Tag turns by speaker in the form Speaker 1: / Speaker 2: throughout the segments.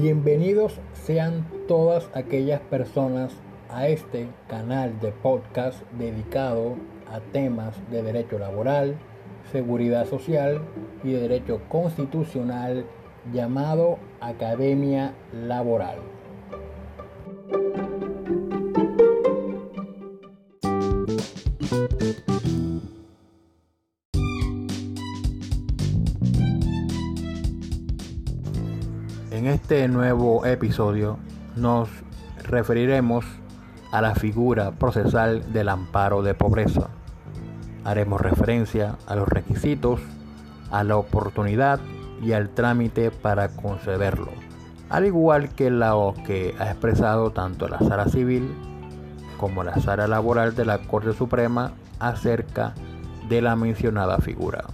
Speaker 1: Bienvenidos sean todas aquellas personas a este canal de podcast dedicado a temas de derecho laboral, seguridad social y de derecho constitucional llamado Academia Laboral. Este nuevo episodio nos referiremos a la figura procesal del amparo de pobreza. Haremos referencia a los requisitos, a la oportunidad y al trámite para concederlo, al igual que lo que ha expresado tanto la sala civil como la sala laboral de la Corte Suprema acerca de la mencionada figura.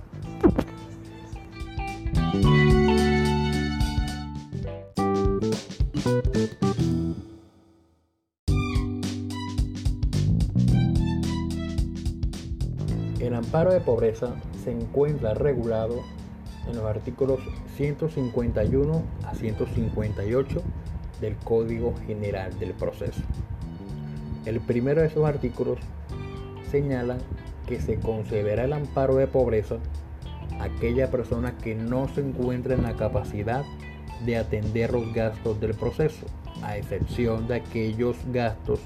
Speaker 1: Amparo de pobreza se encuentra regulado en los artículos 151 a 158 del Código General del Proceso. El primero de esos artículos señala que se concederá el amparo de pobreza a aquella persona que no se encuentra en la capacidad de atender los gastos del proceso, a excepción de aquellos gastos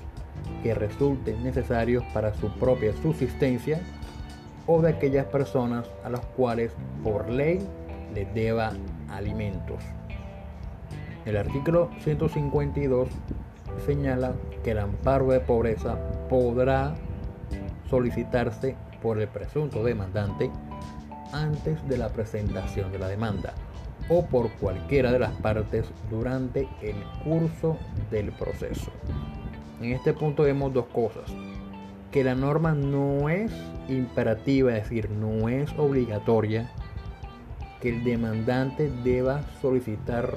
Speaker 1: que resulten necesarios para su propia subsistencia o de aquellas personas a las cuales por ley les deba alimentos. El artículo 152 señala que el amparo de pobreza podrá solicitarse por el presunto demandante antes de la presentación de la demanda o por cualquiera de las partes durante el curso del proceso. En este punto vemos dos cosas. Que la norma no es imperativa, es decir, no es obligatoria que el demandante deba solicitar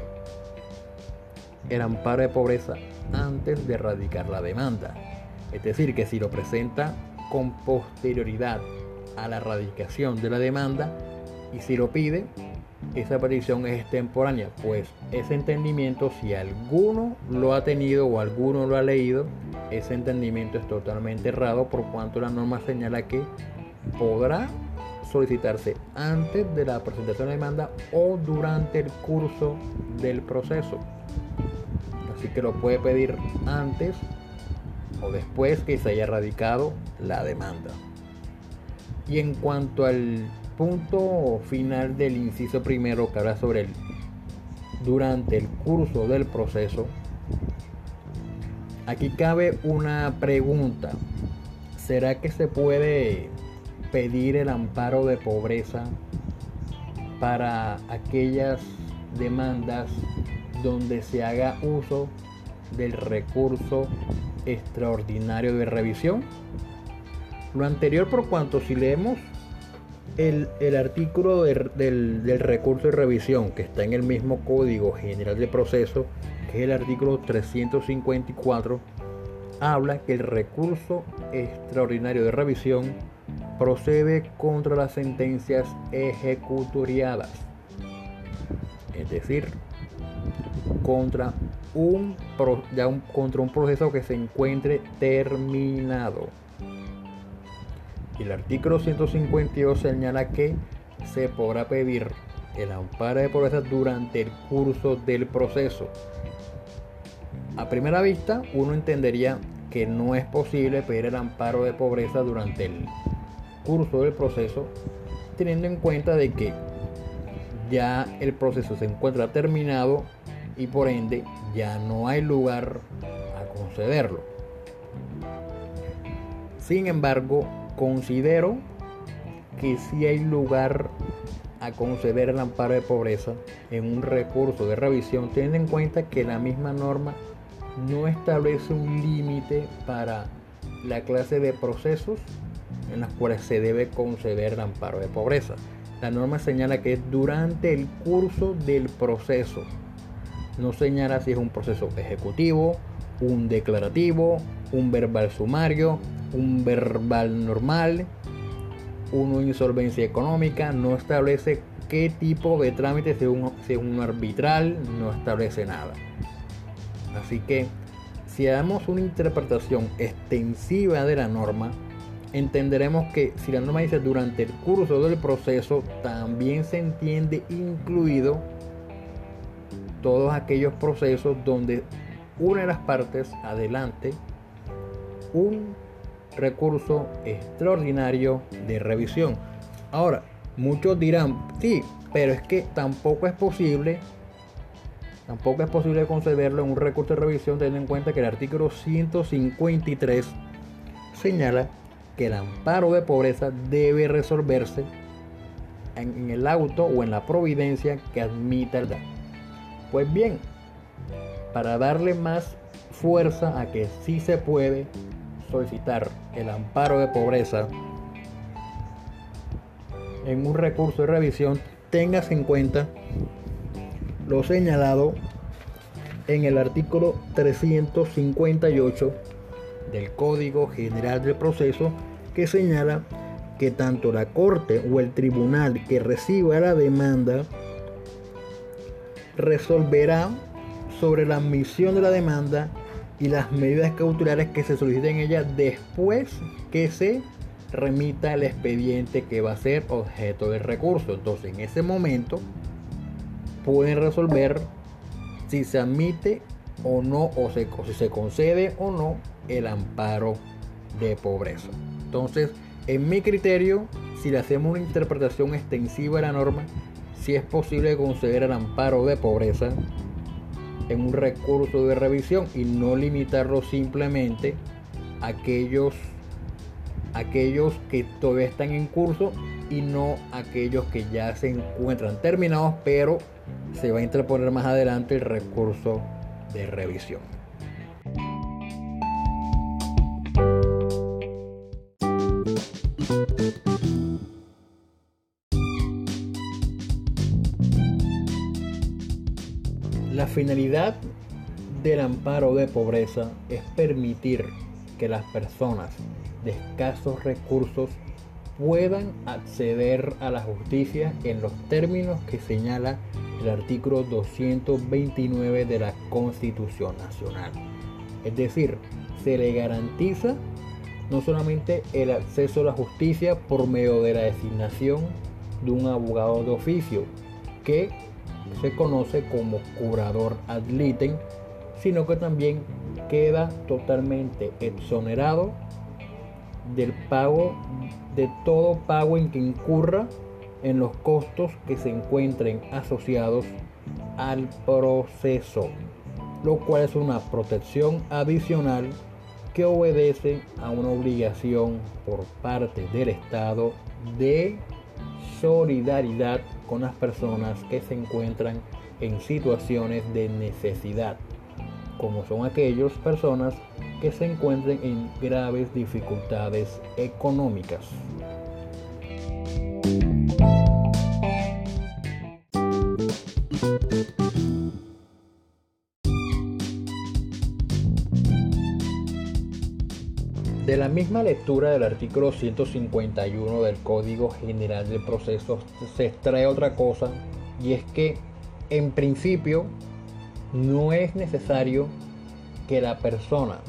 Speaker 1: el amparo de pobreza antes de radicar la demanda. Es decir, que si lo presenta con posterioridad a la radicación de la demanda y si lo pide, esa petición es extemporánea, pues ese entendimiento, si alguno lo ha tenido o alguno lo ha leído, ese entendimiento es totalmente errado por cuanto la norma señala que podrá solicitarse antes de la presentación de la demanda o durante el curso del proceso. Así que lo puede pedir antes o después que se haya radicado la demanda. Y en cuanto al punto final del inciso primero que habla sobre el durante el curso del proceso, aquí cabe una pregunta. ¿Será que se puede pedir el amparo de pobreza para aquellas demandas donde se haga uso del recurso extraordinario de revisión. Lo anterior por cuanto si leemos el, artículo del, recurso de revisión que está en el mismo Código General de Proceso, que es el artículo 354, habla que el recurso extraordinario de revisión procede contra las sentencias ejecutoriadas, es decir, contra un, contra un proceso que se encuentre terminado. Y el artículo 152 señala que se podrá pedir el amparo de pobreza durante el curso del proceso. A primera vista, uno entendería que no es posible pedir el amparo de pobreza durante el curso del proceso, teniendo en cuenta de que ya el proceso se encuentra terminado y por ende ya no hay lugar a concederlo. Sin embargo, considero que si hay lugar a conceder el amparo de pobreza en un recurso de revisión, teniendo en cuenta que la misma norma no establece un límite para la clase de procesos en las cuales se debe conceder el amparo de pobreza. La norma señala que es durante el curso del proceso. No señala si es un proceso ejecutivo, un declarativo, un verbal sumario, un verbal normal, una insolvencia económica. No establece qué tipo de trámite según, un arbitral no establece nada. Así que si damos una interpretación extensiva de la norma, entenderemos que si la norma dice durante el curso del proceso, también se entiende incluido todos aquellos procesos donde una de las partes adelante un recurso extraordinario de revisión. Ahora, muchos dirán, sí, pero es que tampoco es posible, tampoco es posible concederlo en un recurso de revisión teniendo en cuenta que el artículo 153 señala que el amparo de pobreza debe resolverse en, el auto o en la providencia que admita el daño. Pues bien, para darle más fuerza a que sí se puede solicitar el amparo de pobreza en un recurso de revisión, tengas en cuenta lo señalado en el artículo 358 del Código General del Proceso que señala que tanto la Corte o el tribunal que reciba la demanda resolverá sobre la admisión de la demanda y las medidas cautelares que se soliciten en ella después que se remita el expediente que va a ser objeto del recurso. Entonces, en ese momento pueden resolver si se admite o no, o, si se concede o no el amparo de pobreza. Entonces, en mi criterio, si le hacemos una interpretación extensiva de la norma, si es posible conceder el amparo de pobreza en un recurso de revisión y no limitarlo simplemente a aquellos, aquellos que todavía están en curso y no aquellos que ya se encuentran terminados, pero se va a interponer más adelante el recurso de revisión. Finalidad del amparo de pobreza es permitir que las personas de escasos recursos puedan acceder a la justicia en los términos que señala el artículo 229 de la Constitución Nacional. Es decir, se le garantiza no solamente el acceso a la justicia por medio de la designación de un abogado de oficio, que se conoce como curador ad litem, sino que también queda totalmente exonerado del pago de todo pago en que incurra en los costos que se encuentren asociados al proceso, lo cual es una protección adicional que obedece a una obligación por parte del Estado de solidaridad con las personas que se encuentran en situaciones de necesidad, como son aquellas personas que se encuentren en graves dificultades económicas. Misma lectura del artículo 151 del Código General de Procesos se extrae otra cosa y es que en principio no es necesario que la persona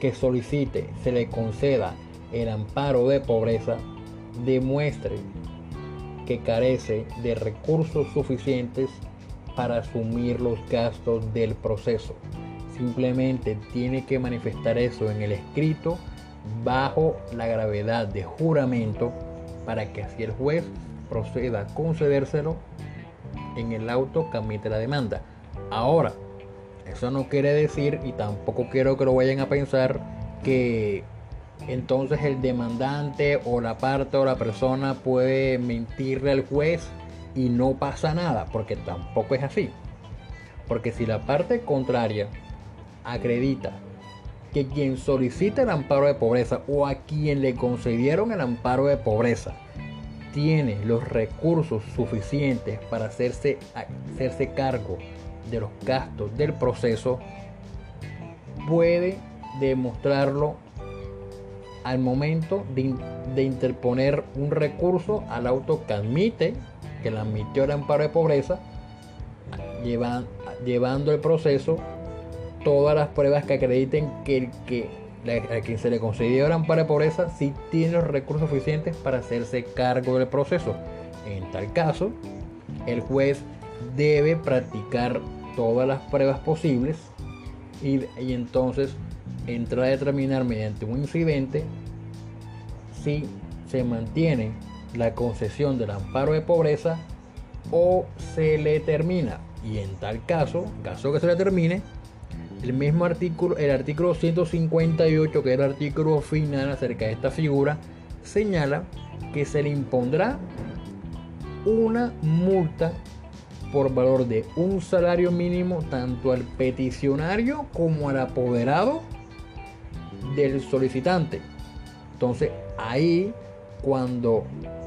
Speaker 1: que solicite se le conceda el amparo de pobreza demuestre que carece de recursos suficientes para asumir los gastos del proceso. Simplemente tiene que manifestar eso en el escrito bajo la gravedad de juramento para que así el juez proceda a concedérselo en el auto que admite la demanda. Ahora, eso no quiere decir y tampoco quiero que lo vayan a pensar que entonces el demandante o la parte o la persona puede mentirle al juez y no pasa nada, porque tampoco es así. Porque si la parte contraria acredita que quien solicita el amparo de pobreza o a quien le concedieron el amparo de pobreza tiene los recursos suficientes para hacerse, hacerse cargo de los gastos del proceso, puede demostrarlo al momento de, interponer un recurso al auto que admite que la admitió el amparo de pobreza, llevando el proceso todas las pruebas que acrediten que el que a quien se le concedió el amparo de pobreza sí tiene los recursos suficientes para hacerse cargo del proceso. En tal caso, el juez debe practicar todas las pruebas posibles y, y entonces entrar a determinar mediante un incidente si se mantiene la concesión del amparo de pobreza o se le termina. Y en tal caso, caso que se le termine, el mismo artículo, el artículo 158, que es el artículo final acerca de esta figura, señala que se le impondrá una multa por valor de un salario mínimo tanto al peticionario como al apoderado del solicitante. Entonces ahí cuando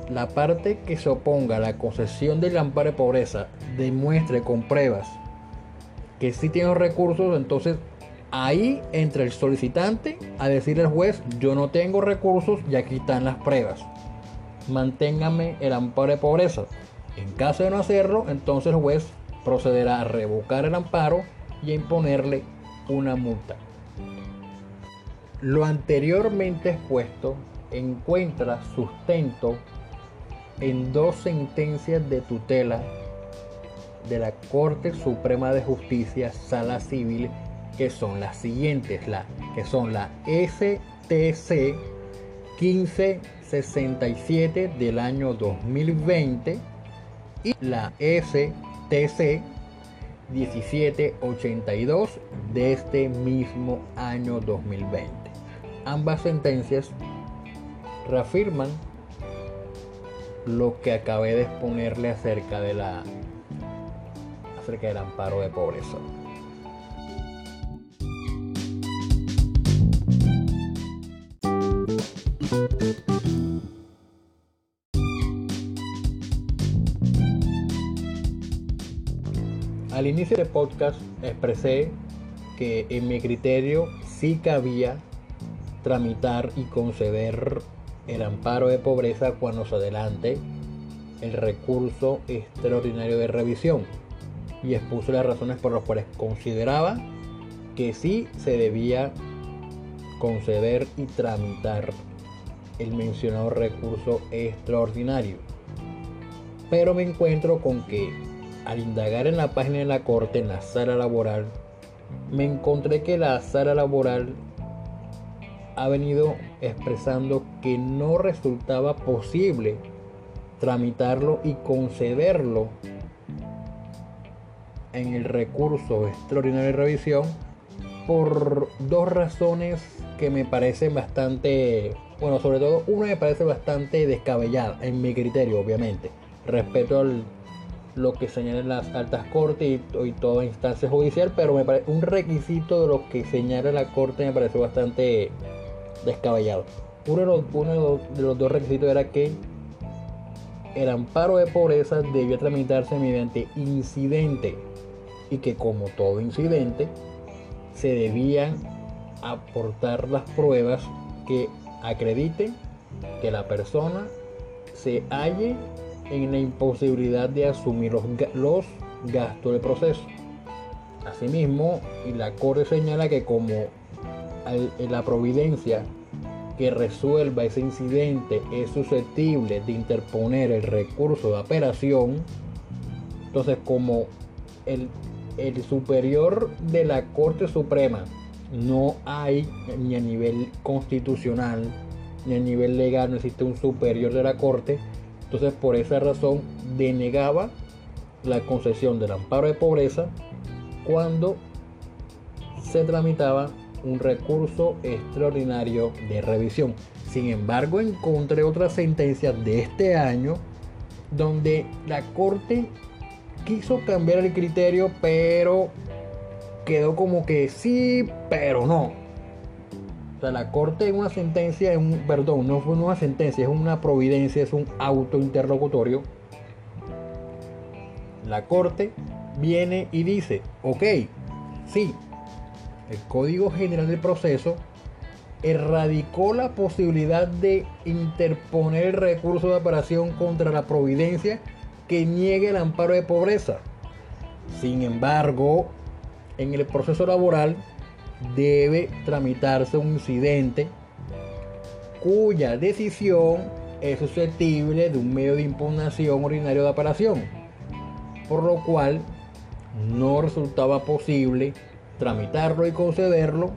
Speaker 1: la parte que se oponga a la concesión del amparo de pobreza demuestre con pruebas que sí tiene los recursos, entonces ahí entra el solicitante a decirle al juez, yo no tengo recursos y aquí están las pruebas. Manténgame el amparo de pobreza. En caso de no hacerlo, entonces el juez procederá a revocar el amparo y a imponerle una multa. Lo anteriormente expuesto encuentra sustento en dos sentencias de tutela de la Corte Suprema de Justicia Sala Civil que son las siguientes, la, que son la STC 1567 del año 2020 y la STC 1782 de este mismo año 2020. Ambas sentencias reafirman lo que acabé de exponerle acerca de la del amparo de pobreza. Al inicio del podcast expresé que en mi criterio sí cabía tramitar y conceder el amparo de pobreza cuando se adelante el recurso extraordinario de revisión y expuso las razones por las cuales consideraba que sí se debía conceder y tramitar el mencionado recurso extraordinario. Pero me encuentro con que al indagar en la página de la corte, en la sala laboral, me encontré que la sala laboral ha venido expresando que no resultaba posible tramitarlo y concederlo en el recurso extraordinario de revisión por dos razones que me parecen bastante, bueno, sobre todo una me parece bastante descabellada en mi criterio, obviamente, respecto a lo que señalan las altas cortes y, toda instancia judicial, pero me parece un requisito de lo que señala la corte me parece bastante descabellado. Uno de los, uno de los dos requisitos era que el amparo de pobreza debía tramitarse mediante incidente y que como todo incidente se debían aportar las pruebas que acrediten que la persona se halle en la imposibilidad de asumir los, los gastos del proceso. Asimismo, la Corte señala que como la providencia que resuelva ese incidente es susceptible de interponer el recurso de apelación, entonces como el, el superior de la Corte Suprema no hay ni a nivel constitucional ni a nivel legal, no existe un superior de la Corte, entonces por esa razón denegaba la concesión del amparo de pobreza cuando se tramitaba un recurso extraordinario de revisión. Sin embargo, encontré otra sentencia de este año donde la Corte quiso cambiar el criterio, pero quedó como que sí, pero no. O sea, la Corte en una sentencia, es un, perdón, no fue una sentencia, es una providencia, es un auto interlocutorio. La Corte viene y dice, ok, sí, el Código General del Proceso erradicó la posibilidad de interponer el recurso de apelación contra la providencia que niegue el amparo de pobreza. Sin embargo, en el proceso laboral debe tramitarse un incidente cuya decisión es susceptible de un medio de impugnación ordinario de apelación, por lo cual no resultaba posible tramitarlo y concederlo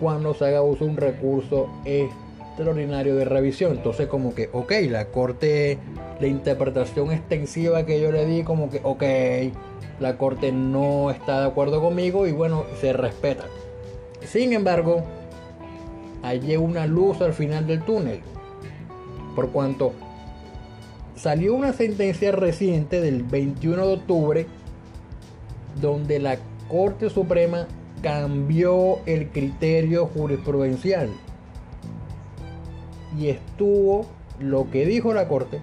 Speaker 1: cuando se haga uso de un recurso extraordinario de revisión. Entonces como que, ok, la corte, la interpretación extensiva que yo le di, como que, ok, la corte no está de acuerdo conmigo y bueno, se respeta. Sin embargo, hay una luz al final del túnel, por cuanto salió una sentencia reciente del 21 de octubre donde la Corte Suprema cambió el criterio jurisprudencial y estuvo lo que dijo la Corte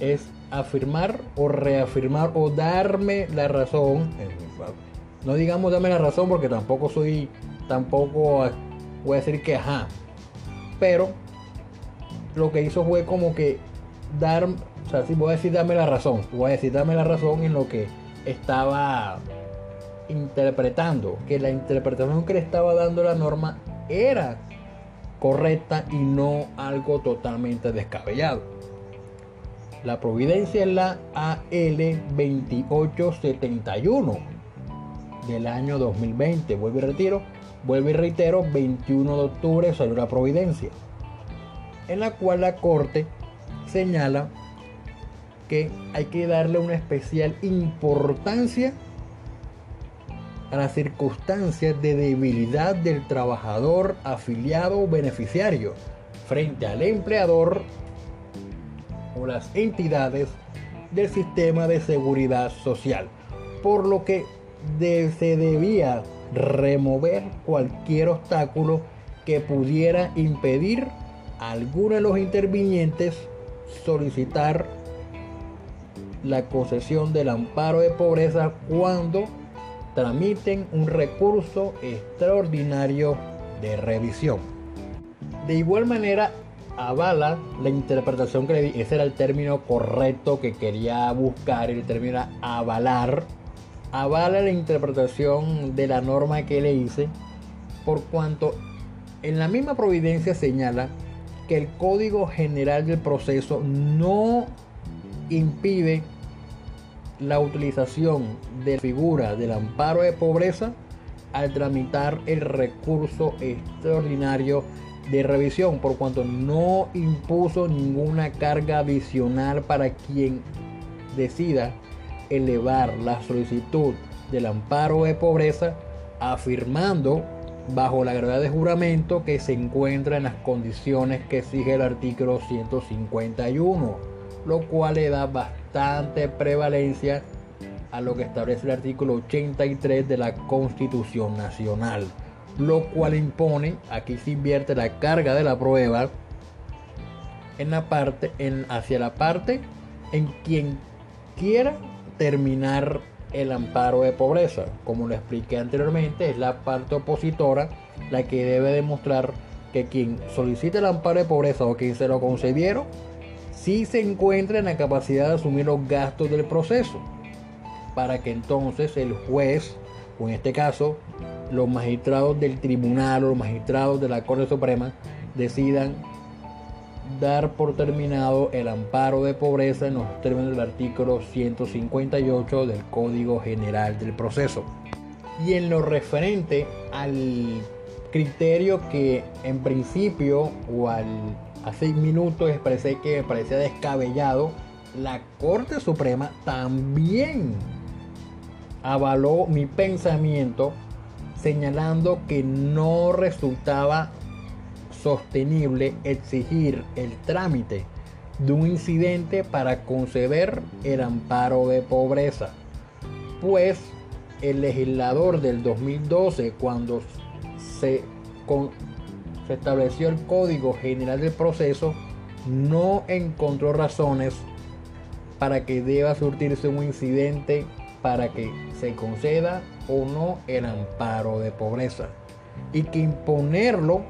Speaker 1: es afirmar o reafirmar o darme la razón. No digamos darme la razón porque tampoco soy tampoco voy a decir que ajá pero lo que hizo fue como que dar o sea si voy a decir darme la razón voy a decir darme la razón en lo que estaba interpretando, que la interpretación que le estaba dando la norma era correcta y no algo totalmente descabellado. La providencia es la AL 2871 del año 2020. Vuelvo y retiro, vuelvo y reitero, 21 de octubre salió la providencia, en la cual la Corte señala que hay que darle una especial importancia a las circunstancias de debilidad del trabajador afiliado o beneficiario frente al empleador o las entidades del sistema de seguridad social, por lo que se debía remover cualquier obstáculo que pudiera impedir a alguno de los intervinientes solicitar la concesión del amparo de pobreza cuando tramiten un recurso extraordinario de revisión. De igual manera, avala la interpretación que le di, ese era el término correcto que quería buscar, el término avalar, avala la interpretación de la norma que le hice, por cuanto en la misma providencia señala que el Código General del Proceso no impide la utilización de figura del amparo de pobreza al tramitar el recurso extraordinario de revisión, por cuanto no impuso ninguna carga adicional para quien decida elevar la solicitud del amparo de pobreza, afirmando bajo la gravedad de juramento que se encuentra en las condiciones que exige el artículo 151 lo cual le da bastante prevalencia a lo que establece el artículo 83 de la Constitución Nacional, lo cual impone, aquí se invierte la carga de la prueba en la parte, en, hacia la parte en quien quiera terminar el amparo de pobreza. Como lo expliqué anteriormente, es la parte opositora la que debe demostrar que quien solicite el amparo de pobreza o quien se lo concedieron si se encuentra en la capacidad de asumir los gastos del proceso, para que entonces el juez, o en este caso los magistrados del tribunal o los magistrados de la Corte Suprema, decidan dar por terminado el amparo de pobreza en los términos del artículo 158 del Código General del Proceso. Y en lo referente al criterio que en principio o al hace minutos expresé que me parecía descabellado, la Corte Suprema también avaló mi pensamiento señalando que no resultaba sostenible exigir el trámite de un incidente para conceder el amparo de pobreza, pues el legislador del 2012 cuando se estableció el Código General del Proceso, no encontró razones para que deba surtirse un incidente para que se conceda o no el amparo de pobreza. Y que imponerlo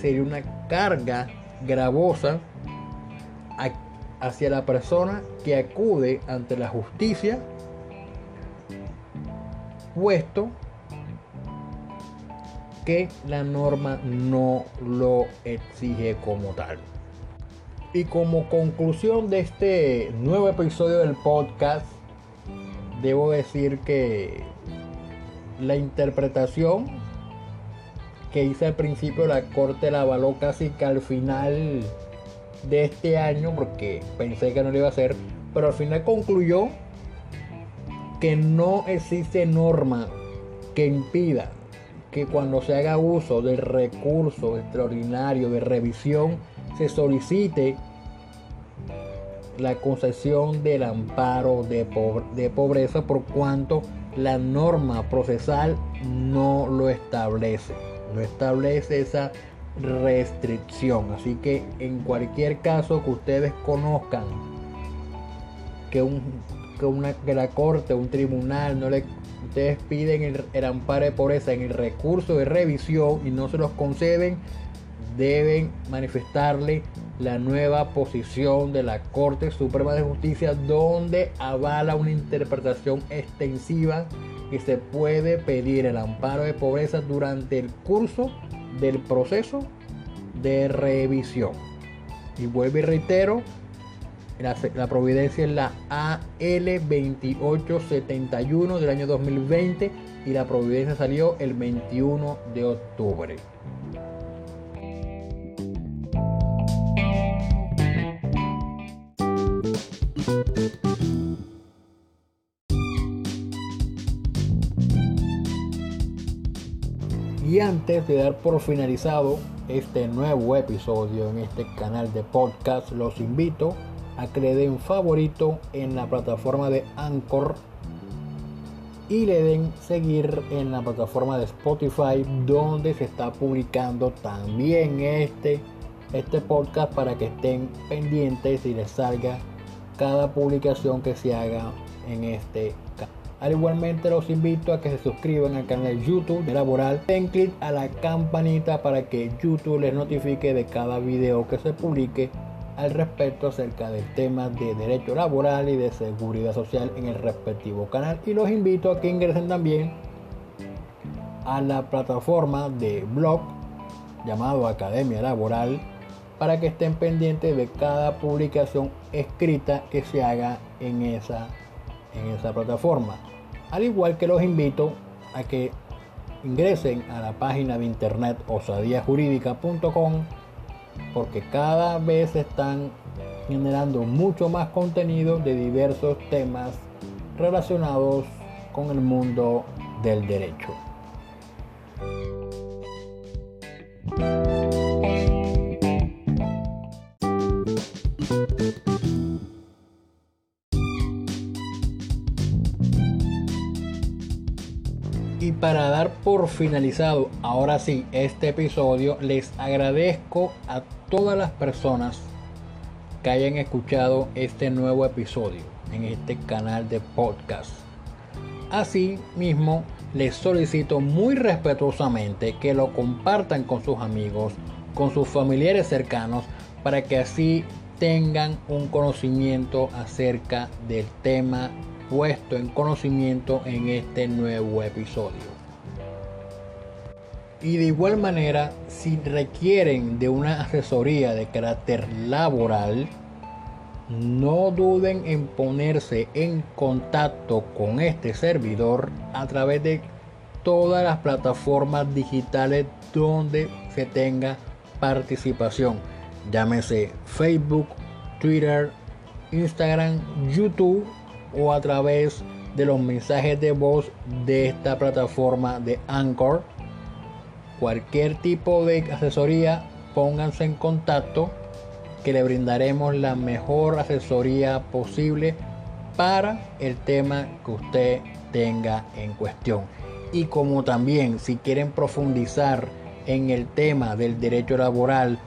Speaker 1: sería una carga gravosa hacia la persona que acude ante la justicia, puesto que la norma no lo exige como tal. Y como conclusión de este nuevo episodio del podcast, debo decir que la interpretación que hice al principio la corte la avaló casi que al final de este año porque pensé que no lo iba a hacer, pero al final concluyó que no existe norma que impida que cuando se haga uso del recurso extraordinario de revisión se solicite la concesión del amparo de, pobreza por cuanto la norma procesal no lo establece, no establece esa restricción. Así que en cualquier caso que ustedes conozcan que, un, que, una, que la corte, un tribunal, no le, ustedes piden el, amparo de pobreza en el recurso de revisión y no se los conceden, deben manifestarle la nueva posición de la Corte Suprema de Justicia donde avala una interpretación extensiva que se puede pedir el amparo de pobreza durante el curso del proceso de revisión. Y vuelvo y reitero, la, providencia es la AL2871 del año 2020 y la providencia salió el 21 de octubre. Y antes de dar por finalizado este nuevo episodio en este canal de podcast, los invito a le den favorito en la plataforma de Anchor y le den seguir en la plataforma de Spotify donde se está publicando también este, este podcast para que estén pendientes y les salga cada publicación que se haga en este canal. Al igualmente los invito a que se suscriban al canal YouTube de Laboral. Den clic a la campanita para que YouTube les notifique de cada video que se publique al respecto acerca del tema de derecho laboral y de seguridad social en el respectivo canal. Y los invito a que ingresen también a la plataforma de blog llamado Academia Laboral para que estén pendientes de cada publicación escrita que se haga en esa, en esa plataforma. Al igual que los invito a que ingresen a la página de internet osadiajurídica.com porque cada vez están generando mucho más contenido de diversos temas relacionados con el mundo del derecho. Para dar por finalizado ahora sí este episodio, les agradezco a todas las personas que hayan escuchado este nuevo episodio en este canal de podcast. Así mismo, les solicito muy respetuosamente que lo compartan con sus amigos, con sus familiares cercanos, para que así tengan un conocimiento acerca del tema puesto en conocimiento en este nuevo episodio. Y de igual manera, si requieren de una asesoría de carácter laboral, no duden en ponerse en contacto con este servidor a través de todas las plataformas digitales donde se tenga participación. Llámese Facebook, Twitter, Instagram, YouTube o a través de los mensajes de voz de esta plataforma de Anchor. Cualquier tipo de asesoría, pónganse en contacto que le brindaremos la mejor asesoría posible para el tema que usted tenga en cuestión. Y como también si quieren profundizar en el tema del derecho laboral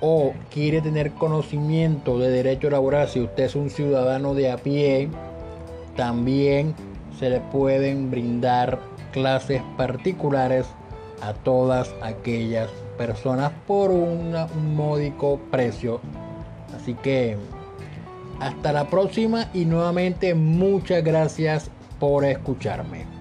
Speaker 1: o quiere tener conocimiento de derecho laboral si usted es un ciudadano de a pie, también se le pueden brindar clases particulares a todas aquellas personas por un módico precio. Así que Hasta la próxima y nuevamente muchas gracias por escucharme.